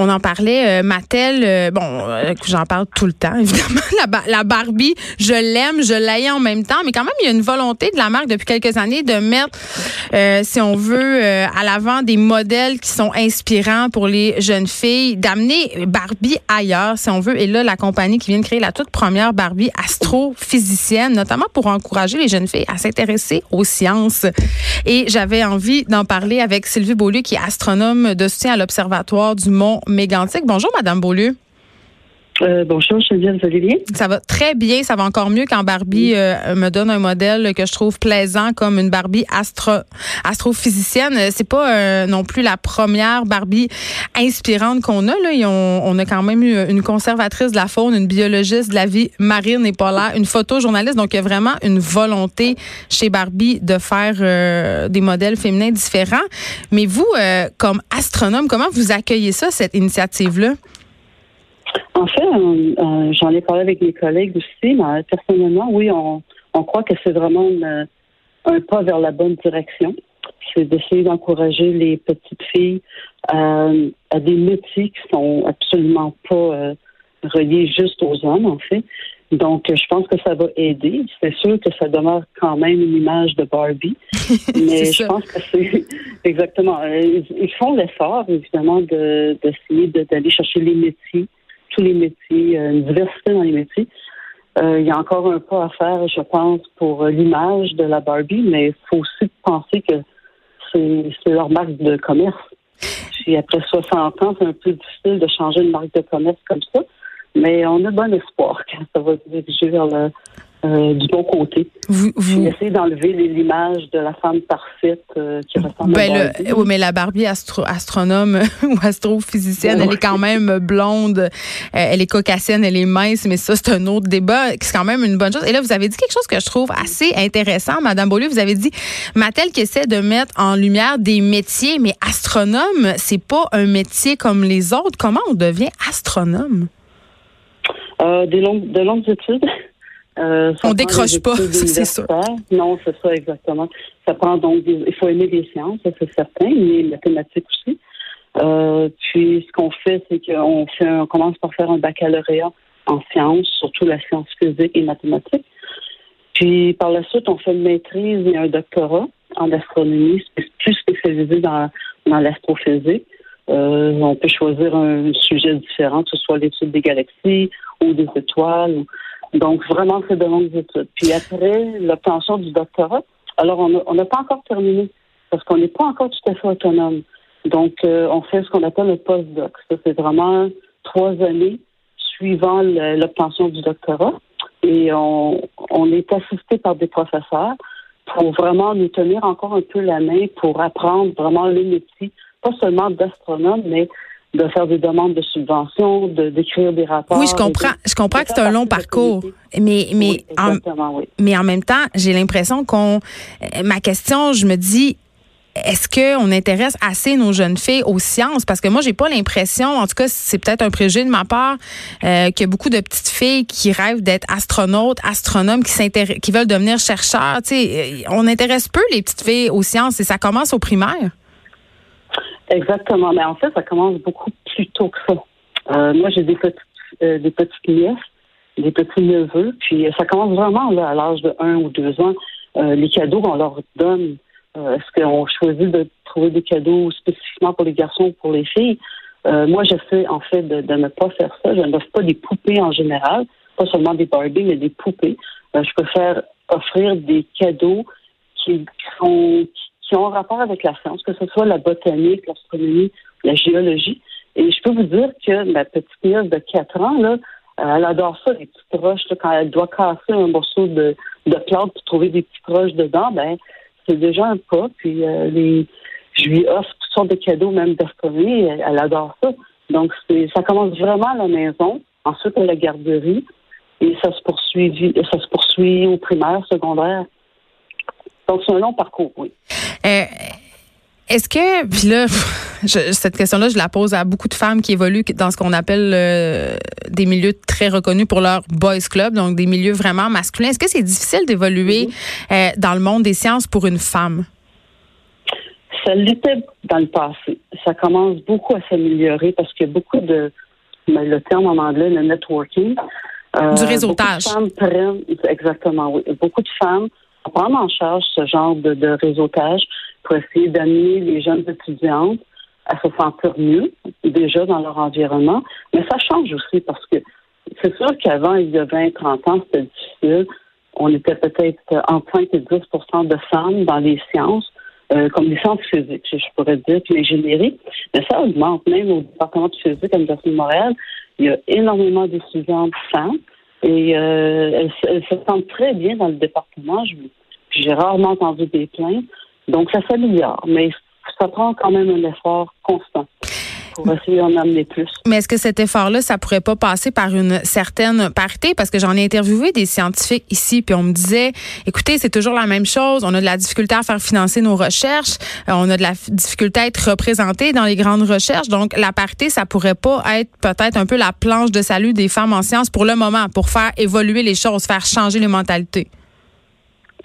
On en parlait, euh, Mattel, euh, bon, euh, j'en parle tout le temps, évidemment. La, Barbie, je l'aime, je l'haïs en même temps, mais quand même, il y a une volonté de la marque depuis quelques années de mettre, si on veut, à l'avant des modèles qui sont inspirants pour les jeunes filles, d'amener Barbie ailleurs, si on veut. Et là, la compagnie qui vient de créer la toute première Barbie astrophysicienne, notamment pour encourager les jeunes filles à s'intéresser aux sciences. Et j'avais envie d'en parler avec Sylvie Beaulieu, qui est astronome de soutien à l'Observatoire du Mont Mégantic. Bonjour, Madame Beaulieu. Euh, bonjour, Geneviève, vous allez bien? Ça va très bien. Ça va encore mieux quand Barbie euh, me donne un modèle que je trouve plaisant comme une Barbie astro astrophysicienne. C'est pas euh, non plus la première Barbie inspirante qu'on a. Là. On, on, a quand même eu une conservatrice de la faune, une biologiste de la vie marine et polaire, une photojournaliste. Donc, il y a vraiment une volonté chez Barbie de faire des modèles féminins différents. Mais vous, comme astronome, comment vous accueillez ça, cette initiative-là? En fait, euh, euh, j'en ai parlé avec mes collègues aussi, mais personnellement, oui, on, croit que c'est vraiment un pas vers la bonne direction. C'est d'essayer d'encourager les petites filles euh, à des métiers qui sont absolument pas reliés juste aux hommes, en fait. Donc, je pense que ça va aider. C'est sûr que ça demeure quand même une image de Barbie, mais je pense que c'est exactement. Ils, font l'effort, évidemment, d'essayer d'aller chercher les métiers tous les métiers, euh, une diversité dans les métiers. Euh, il y a encore un pas à faire, je pense, pour euh, l'image de la Barbie, mais il faut aussi penser que c'est leur marque de commerce. Puis après 60 ans, c'est un peu difficile de changer une marque de commerce comme ça, mais on a bon espoir que ça va se diriger vers le, euh, du bon côté. Vous, vous... Essayer d'enlever l'image de la femme parfaite euh, qui ressemble ben à Barbie. oui, mais la Barbie astro astronome ou astrophysicienne, elle est quand même blonde, euh, elle est caucasienne, elle est mince, mais ça, c'est un autre débat. C'est quand même une bonne chose. Et là, vous avez dit quelque chose que je trouve assez intéressant, Madame Beaulieu. Vous avez dit, Mattel qui essaie de mettre en lumière des métiers, mais astronome, c'est pas un métier comme les autres. Comment on devient astronome? des longues, de longues études. Euh, on décroche pas, c'est ça. Non, c'est ça exactement. Ça prend donc, il faut aimer les sciences, c'est certain, mais les mathématiques aussi. Euh, puis ce qu'on fait, c'est qu'on fait, on commence par faire un baccalauréat en sciences, surtout la science physique et mathématiques. Puis par la suite, on fait une maîtrise et un doctorat en astronomie, plus spécialisé dans, dans l'astrophysique. Euh, on peut choisir un sujet différent, que ce soit l'étude des galaxies ou des étoiles. Donc, vraiment, c'est de longues études. Puis après l'obtention du doctorat, alors on n'a pas encore terminé parce qu'on n'est pas encore tout à fait autonome. Donc, euh, on fait ce qu'on appelle le postdoc. Ça, c'est vraiment trois années suivant l'obtention du doctorat. Et on, on est assisté par des professeurs pour vraiment nous tenir encore un peu la main pour apprendre vraiment les métiers, pas seulement d'astronome, mais de faire des demandes de subventions, de d'écrire des rapports. Oui, je comprends. Je comprends que c'est un long parcours, mais mais en, mais en même temps, j'ai l'impression qu'on. Euh, ma question, je me dis. Est-ce qu'on intéresse assez nos jeunes filles aux sciences? Parce que moi, j'ai pas l'impression, en tout cas, c'est peut-être un préjugé de ma part, euh, qu'il y a beaucoup de petites filles qui rêvent d'être astronautes, astronomes, qui, qui veulent devenir chercheurs. Tu sais, euh, on intéresse peu les petites filles aux sciences et ça commence au primaire. Exactement. Mais en fait, ça commence beaucoup plus tôt que ça. Euh, moi, j'ai des petites, euh, des petites nièces, des petits neveux, puis ça commence vraiment là, à l'âge de un ou deux ans. Euh, les cadeaux qu'on leur donne, est-ce qu'on choisit de trouver des cadeaux spécifiquement pour les garçons ou pour les filles? moi, j'essaie en fait de, ne pas faire ça. Je n'offre pas des poupées en général, pas seulement des Barbie, mais des poupées. je préfère offrir des cadeaux qui, sont qui ont rapport avec la science, que ce soit la botanique, l'astronomie, la géologie. Et je peux vous dire que ma petite nièce de 4 ans, là, elle adore ça, les petites roches. quand elle doit casser un morceau de, de plante pour trouver des petites roches dedans, ben c'est déjà un pas. Puis euh, je lui offre toutes sortes de cadeaux, même d'astronomie. Elle, adore ça. Donc, ça commence vraiment à la maison, ensuite à la garderie, et ça se poursuit, ça se poursuit au primaire, secondaire. Donc, c'est un long parcours, oui. Euh, est-ce que, puis là, cette question-là, je la pose à beaucoup de femmes qui évoluent dans ce qu'on appelle euh, des milieux très reconnus pour leur boys club, donc des milieux vraiment masculins. Est-ce que c'est difficile d'évoluer mm-hmm. euh, dans le monde des sciences pour une femme? Ça l'était dans le passé. Ça commence beaucoup à s'améliorer parce que beaucoup de, ben, le terme en anglais, le networking. Euh, du réseautage. Beaucoup de femmes prennent, exactement, oui. Beaucoup de femmes prennent en charge ce genre de, réseautage pour essayer d'amener les jeunes étudiantes à se sentir mieux déjà dans leur environnement. Mais ça change aussi parce que c'est sûr qu'avant, il y a 20, 30 ans, c'était difficile. On était peut-être entre 5 et 10% de femmes dans les sciences, euh, comme les sciences physiques, je pourrais dire, puis l'ingénierie. Mais ça augmente même au département de physique à l'Université de Montréal. Il y a énormément d'étudiantes femmes et euh, elles, se sentent très bien dans le département. J'ai rarement entendu des plaintes. Donc, ça s'améliore, mais ça prend quand même un effort constant pour essayer d'en amener plus. Mais est-ce que cet effort-là, ça pourrait pas passer par une certaine parité? Parce que j'en ai interviewé des scientifiques ici, puis on me disait, écoutez, c'est toujours la même chose. On a de la difficulté à faire financer nos recherches. Euh, on a de la difficulté à être représenté dans les grandes recherches. Donc, la parité, ça pourrait pas être peut-être un peu la planche de salut des femmes en sciences pour le moment, pour faire évoluer les choses, faire changer les mentalités.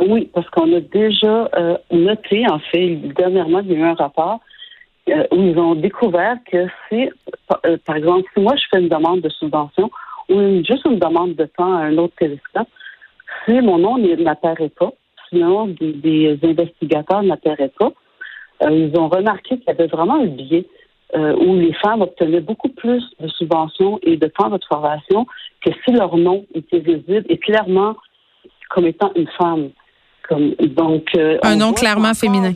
Oui, parce qu'on a déjà euh, noté, en fait, dernièrement, il y a eu un rapport euh, où ils ont découvert que si, euh, par exemple, si moi je fais une demande de subvention ou juste une demande de temps à un autre télescope, si mon nom n'apparaît pas, si le nom des, investigateurs n'apparaît pas, ils ont remarqué qu'il y avait vraiment un biais où les femmes obtenaient beaucoup plus de subventions et de temps de formation que si leur nom était visible et clairement comme étant une femme donc, euh, un nom clairement féminin.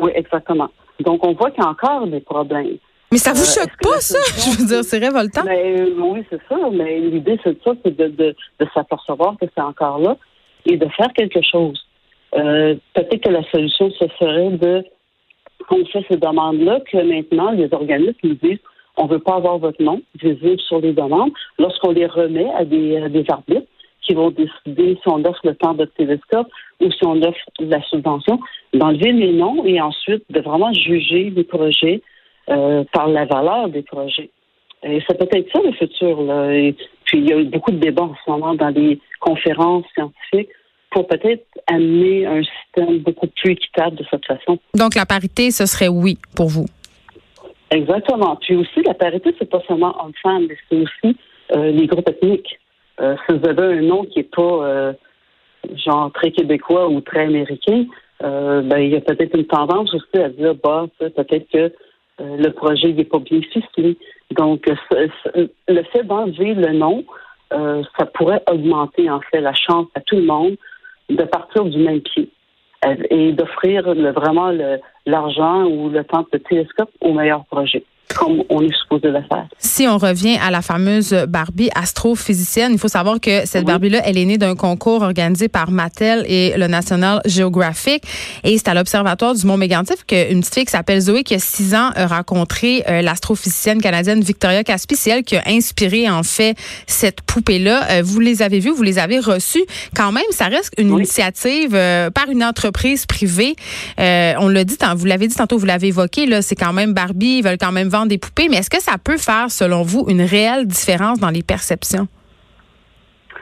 Oui, exactement. Donc, on voit qu'il y a encore des problèmes. Mais ça vous euh, choque pas, ça? Je veux dire, c'est révoltant. Mais, oui, c'est ça. Mais l'idée, c'est ça, c'est de, de, de s'apercevoir que c'est encore là et de faire quelque chose. Euh, peut-être que la solution, ce serait de, quand on fait ces demandes-là, que maintenant, les organismes nous disent on ne veut pas avoir votre nom visible sur les demandes. Lorsqu'on les remet à des, à des arbitres, qui vont décider si on offre le temps de télescope ou si on offre la subvention, d'enlever les noms et ensuite de vraiment juger les projets euh, par la valeur des projets. Et c'est peut-être ça le futur. Là. Et puis il y a eu beaucoup de débats en ce moment dans les conférences scientifiques pour peut-être amener un système beaucoup plus équitable de cette façon. Donc la parité, ce serait oui pour vous. Exactement. Puis aussi, la parité, c'est pas seulement hommes-femmes, mais c'est aussi euh, les groupes ethniques. Euh, si vous avez un nom qui n'est pas euh, genre très québécois ou très américain, euh, ben, il y a peut-être une tendance aussi à dire bah peut-être que le projet n'est pas bien ficelé. Donc le fait d'enlever le nom, ça pourrait augmenter en fait la chance à tout le monde de partir du même pied et d'offrir vraiment l'argent ou le temps de télescope au meilleur projet comme on est supposé le faire. Si on revient à la fameuse Barbie astrophysicienne, il faut savoir que cette Barbie-là, elle est née d'un concours organisé par Mattel et le National Geographic. Et c'est à l'Observatoire du Mont Mégantic qu'une petite fille qui s'appelle Zoé, qui a six ans, a rencontré euh, l'astrophysicienne canadienne Victoria Caspi. C'est elle qui a inspiré, en fait, cette poupée-là. Euh, vous les avez vues, vous les avez reçues. Quand même, ça reste une initiative euh, par une entreprise privée. on l'a dit, vous l'avez dit tantôt, vous l'avez évoqué, là, c'est quand même Barbie, ils veulent quand même vendre des poupées, mais est-ce que ça peut faire, selon vous, une réelle différence dans les perceptions?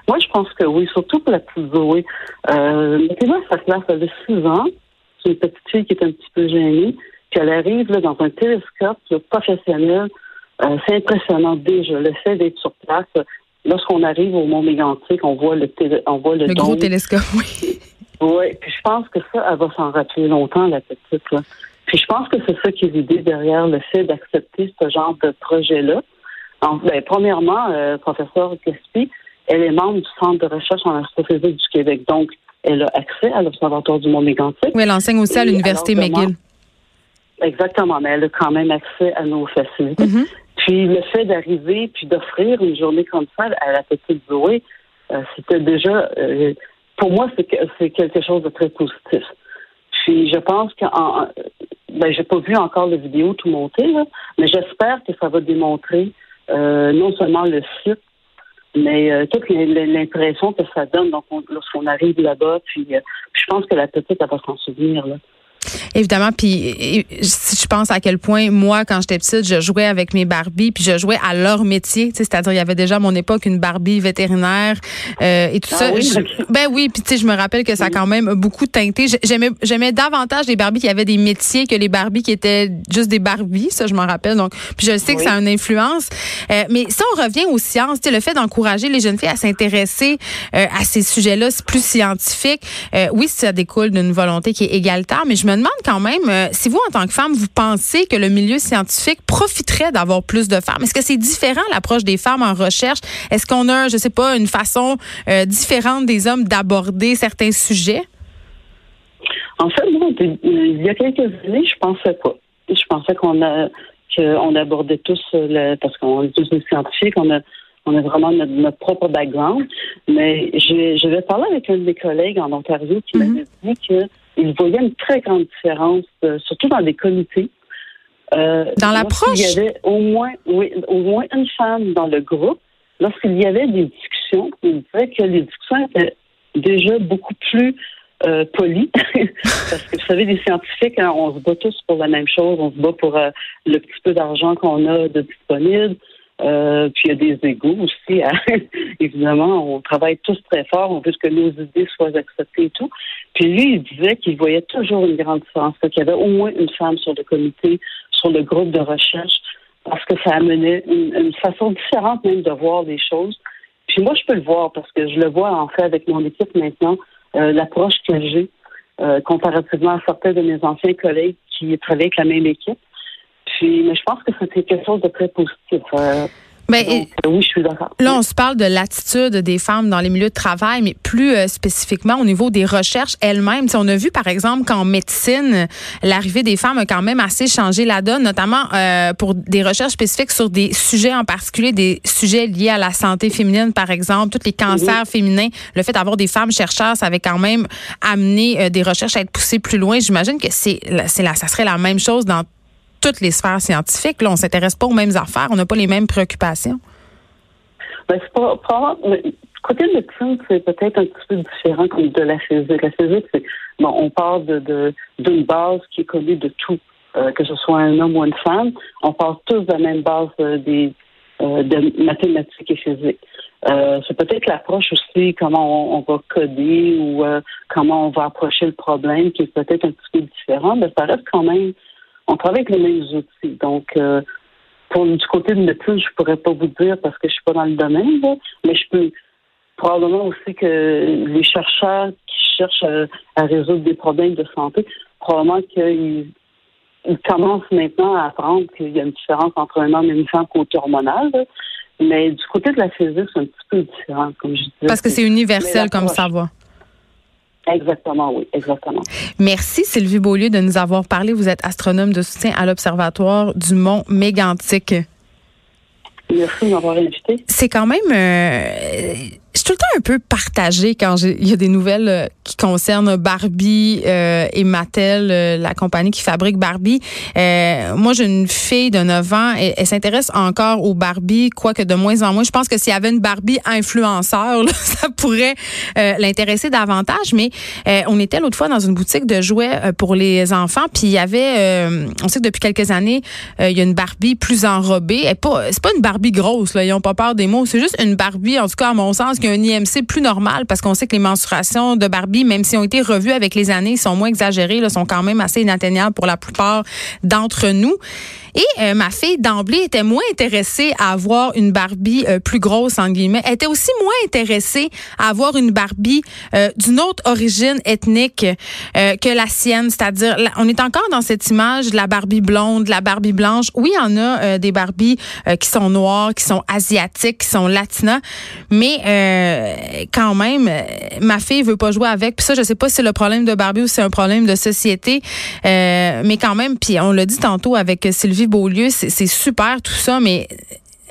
Moi, je pense que oui, surtout pour la petite Zoé. Euh, mettez sa classe, elle a 6 ans. C'est une petite fille qui est un petit peu gênée. Puis elle arrive là, dans un télescope professionnel. Euh, c'est impressionnant déjà. Le fait d'être sur place, lorsqu'on arrive au Mont Mégantic, on voit le, on voit le, le gros télescope, oui. Oui, puis je pense que ça, elle va s'en rappeler longtemps, la petite. Là. Puis je pense que c'est ça qui est l'idée derrière le fait d'accepter ce genre de projet-là. Ben, premièrement, euh, professeur Caspi, elle est membre du Centre de recherche en astrophysique du Québec. Donc, elle a accès à l'Observatoire du Mont Mégantic. Oui, elle enseigne aussi à l'Université McGill. Exactement, mais elle a quand même accès à nos facilités. Mm-hmm. Puis le fait d'arriver puis d'offrir une journée comme ça à la petite Zoé, euh, c'était déjà, euh, pour moi, c'est quelque chose de très positif. Puis je pense que ben, j'ai pas vu encore la vidéo tout monter, là, mais j'espère que ça va démontrer euh, non seulement le site, mais euh, toute l'impression que ça donne lorsqu'on arrive là-bas. Puis, puis, je pense que la petite, elle va s'en souvenir. Là. Évidemment, puis pense à quel point moi, quand j'étais petite, je jouais avec mes Barbies, puis je jouais à leur métier, c'est-à-dire il y avait déjà à mon époque une Barbie vétérinaire euh, et tout ah ça. Oui, ben oui, puis tu sais, je me rappelle que ça a quand même beaucoup teinté. J'aimais, j'aimais davantage les Barbies qui avaient des métiers que les Barbies qui étaient juste des Barbies, ça je m'en rappelle. Donc, puis je sais que ça a une influence. Euh, mais si on revient aux sciences, le fait d'encourager les jeunes filles à s'intéresser euh, à ces sujets-là, c'est plus scientifique. oui, ça découle d'une volonté qui est égalitaire, mais je me demande quand même, euh, si vous, en tant que femme, vous pensez que le milieu scientifique profiterait d'avoir plus de femmes, est-ce que c'est différent l'approche des femmes en recherche? Est-ce qu'on a, je sais pas, une façon euh, différente des hommes d'aborder certains sujets? En fait, moi, il y a quelques années, je pensais pas. Je pensais qu'on a qu'on abordait tous le, parce qu'on est tous des scientifiques, on a on a vraiment notre, propre background. Mais je, vais parler avec un de mes collègues en Ontario qui mm-hmm. m'avait dit que il voyait une très grande différence, euh, surtout dans des comités. Euh, dans l'approche? Il y avait au moins, oui, au moins une femme dans le groupe. Lorsqu'il y avait des discussions, il disait que les discussions étaient déjà beaucoup plus euh, polies. Parce que vous savez, les scientifiques, hein, on se bat tous pour la même chose. On se bat pour euh, le petit peu d'argent qu'on a de disponible. Euh, puis il y a des égaux aussi. évidemment, on travaille tous très fort. On veut que nos idées soient acceptées et tout. Puis lui, il disait qu'il voyait toujours une grande différence, qu'il y avait au moins une femme sur le comité, sur le groupe de recherche, parce que ça amenait une, façon différente même de voir les choses. Puis moi, je peux le voir parce que je le vois en fait avec mon équipe maintenant, euh, l'approche que j'ai euh, comparativement à certains de mes anciens collègues qui travaillent avec la même équipe mais je pense que c'était quelque chose de très positif. Euh, mais euh, oui, je suis d'accord. Là, on se parle de l'attitude des femmes dans les milieux de travail, mais plus euh, spécifiquement au niveau des recherches elles-mêmes. on a vu, par exemple, qu'en médecine, l'arrivée des femmes a quand même assez changé la donne, notamment pour des recherches spécifiques sur des sujets en particulier, des sujets liés à la santé féminine, par exemple, tous les cancers féminins. Le fait d'avoir des femmes chercheurs, ça avait quand même amené des recherches à être poussées plus loin. J'imagine que c'est, c'est ça serait la même chose dans toutes les sphères scientifiques. Là, on s'intéresse pas aux mêmes affaires, on n'a pas les mêmes préoccupations. Ben, c'est pas, côté de médecine, c'est peut-être un petit peu différent comme de la physique. La physique, c'est bon, on parle de d'une base qui est connue de tout, euh, que ce soit un homme ou une femme. On parle tous de la même base euh, des euh, de mathématiques et physique. c'est peut-être l'approche aussi, comment on, va coder ou comment on va approcher le problème, qui est peut-être un petit peu différent, mais ça reste quand même on travaille avec les mêmes outils. Donc, euh, pour du côté de médecine, je pourrais pas vous dire parce que je suis pas dans le domaine, mais je peux probablement aussi que les chercheurs qui cherchent à, résoudre des problèmes de santé, probablement qu'ils commencent maintenant à apprendre qu'il y a une différence entre un homme et une femme côté hormonal. Mais du côté de la physique, c'est un petit peu différent, comme je disais. Parce que c'est universel comme ça va. Exactement, oui, exactement. Merci Sylvie Beaulieu de nous avoir parlé. Vous êtes astronome de soutien à l'Observatoire du Mont Mégantic. Merci de m'avoir invité. C'est quand même euh, je suis tout le temps un peu partagée quand il y a des nouvelles euh, qui concernent Barbie euh, et Mattel, euh, la compagnie qui fabrique Barbie. moi, j'ai une fille de 9 ans et elle s'intéresse encore aux Barbie, quoique de moins en moins. Je pense que s'il y avait une Barbie influenceur, ça pourrait l'intéresser davantage. Mais on était l'autre fois dans une boutique de jouets pour les enfants, puis il y avait, on sait que depuis quelques années, il y a une Barbie plus enrobée. C'est pas, pas une Barbie grosse, là, ils ont pas peur des mots. C'est juste une Barbie, en tout cas à mon sens, un IMC plus normal parce qu'on sait que les mensurations de Barbie, même si ont été revues avec les années, sont moins exagérées, là, sont quand même assez inatteignables pour la plupart d'entre nous. Et euh, ma fille d'emblée était moins intéressée à avoir une Barbie euh, plus grosse en guillemets. Elle était aussi moins intéressée à avoir une Barbie euh, d'une autre origine ethnique que la sienne, c'est-à-dire on est encore dans cette image de la Barbie blonde, de la Barbie blanche. Oui, il y en a des Barbies qui sont noires, qui sont asiatiques, qui sont latinas, mais quand même ma fille veut pas jouer avec. Puis ça, je sais pas si c'est le problème de Barbie ou c'est un problème de société, mais quand même. Puis on l'a dit tantôt avec Sylvie Beaulieu, c'est super tout ça, mais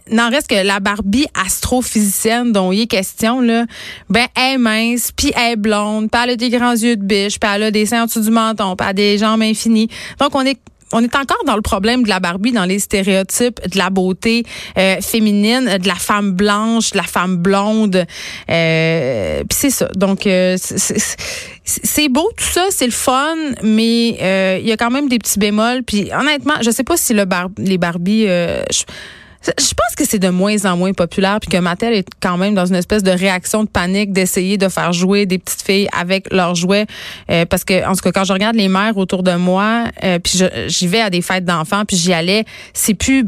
n'en reste que la Barbie astrophysicienne dont il est question, là, ben, elle est mince, puis elle est blonde, puis elle a des grands yeux de biche, puis elle a des seins en dessous du menton, puis elle a des jambes infinies. Donc, on est on est encore dans le problème de la Barbie, dans les stéréotypes de la beauté euh, féminine, de la femme blanche, de la femme blonde. Euh, c'est ça. Donc euh, c'est beau tout ça, c'est le fun, mais euh, il y a quand même des petits bémols. Puis honnêtement, je sais pas si le bar les Barbie. Je pense que c'est de moins en moins populaire puis que Mattel est quand même dans une espèce de réaction de panique d'essayer de faire jouer des petites filles avec leurs jouets euh, parce que en tout cas quand je regarde les mères autour de moi euh, puis j'y vais à des fêtes d'enfants puis j'y allais c'est plus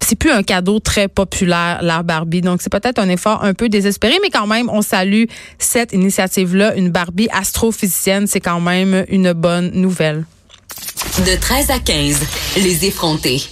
c'est plus un cadeau très populaire, l'art Barbie. Donc, c'est peut-être un effort un peu désespéré, mais quand même, on salue cette initiative-là. Une Barbie astrophysicienne, c'est quand même une bonne nouvelle. De 13 à 15, les effrontés.